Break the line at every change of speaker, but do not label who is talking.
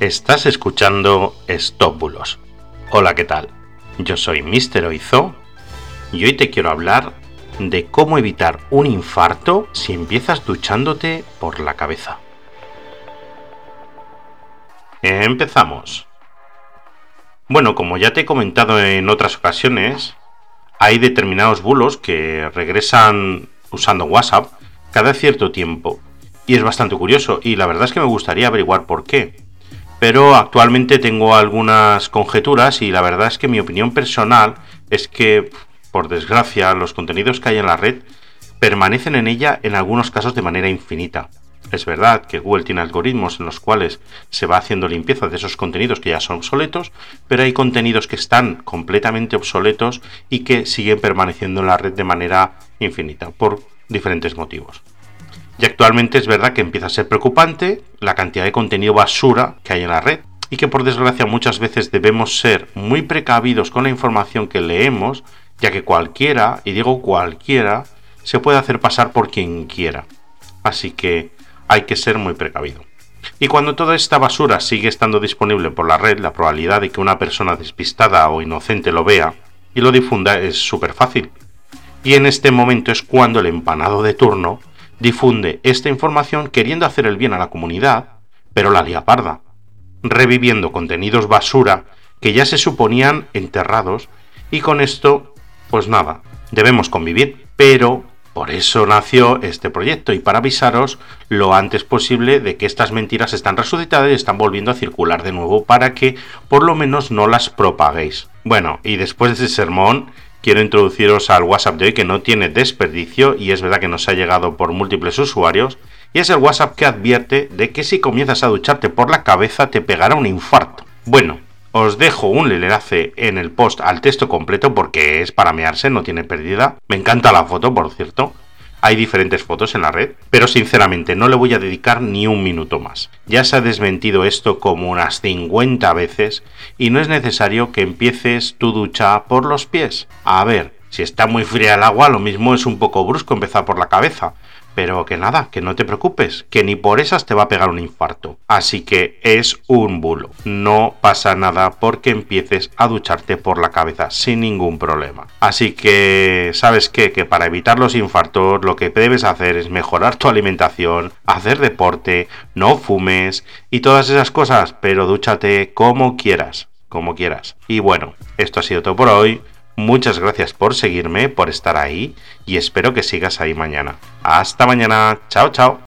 Estás escuchando Stop Bulos. Hola, ¿qué tal? Yo soy Mr. Oizo y hoy te quiero hablar de cómo evitar un infarto si empiezas duchándote por la cabeza. Empezamos. Bueno, como ya te he comentado en otras ocasiones, hay determinados bulos que regresan usando WhatsApp cada cierto tiempo. Y es bastante curioso y la verdad es que me gustaría averiguar por qué. Pero actualmente tengo algunas conjeturas y la verdad es que mi opinión personal es que, por desgracia, los contenidos que hay en la red permanecen en ella en algunos casos de manera infinita. Es verdad que Google tiene algoritmos en los cuales se va haciendo limpieza de esos contenidos que ya son obsoletos, pero hay contenidos que están completamente obsoletos y que siguen permaneciendo en la red de manera infinita, por diferentes motivos. Y actualmente es verdad que empieza a ser preocupante la cantidad de contenido basura que hay en la red y que por desgracia muchas veces debemos ser muy precavidos con la información que leemos, ya que cualquiera, y digo cualquiera, se puede hacer pasar por quien quiera. Así que hay que ser muy precavido. Y cuando toda esta basura sigue estando disponible por la red, la probabilidad de que una persona despistada o inocente lo vea y lo difunda es súper fácil. Y en este momento es cuando el empanado de turno difunde esta información queriendo hacer el bien a la comunidad, pero la lía parda, reviviendo contenidos basura que ya se suponían enterrados y con esto, pues nada, debemos convivir, pero por eso nació este proyecto y para avisaros lo antes posible de que estas mentiras están resucitadas y están volviendo a circular de nuevo para que por lo menos no las propaguéis. Bueno, y después de ese sermón quiero introduciros al WhatsApp de hoy que no tiene desperdicio y es verdad que nos ha llegado por múltiples usuarios y es el WhatsApp que advierte de que si comienzas a ducharte por la cabeza te pegará un infarto. Bueno, os dejo un enlace en el post al texto completo porque es para mearse, no tiene pérdida. Me encanta la foto, por cierto. Hay diferentes fotos en la red, pero sinceramente no le voy a dedicar ni un minuto más. Ya se ha desmentido esto como unas 50 veces y no es necesario que empieces tu ducha por los pies. A ver, si está muy fría el agua, lo mismo es un poco brusco empezar por la cabeza, pero que nada, que no te preocupes, que ni por esas te va a pegar un infarto. Así que es un bulo. No pasa nada porque empieces a ducharte por la cabeza sin ningún problema. Así que, ¿sabes qué? Que para evitar los infartos lo que debes hacer es mejorar tu alimentación, hacer deporte, no fumes y todas esas cosas, pero dúchate como quieras, como quieras. Y bueno, esto ha sido todo por hoy. Muchas gracias por seguirme, por estar ahí y espero que sigas ahí mañana. Hasta mañana. Chao, chao.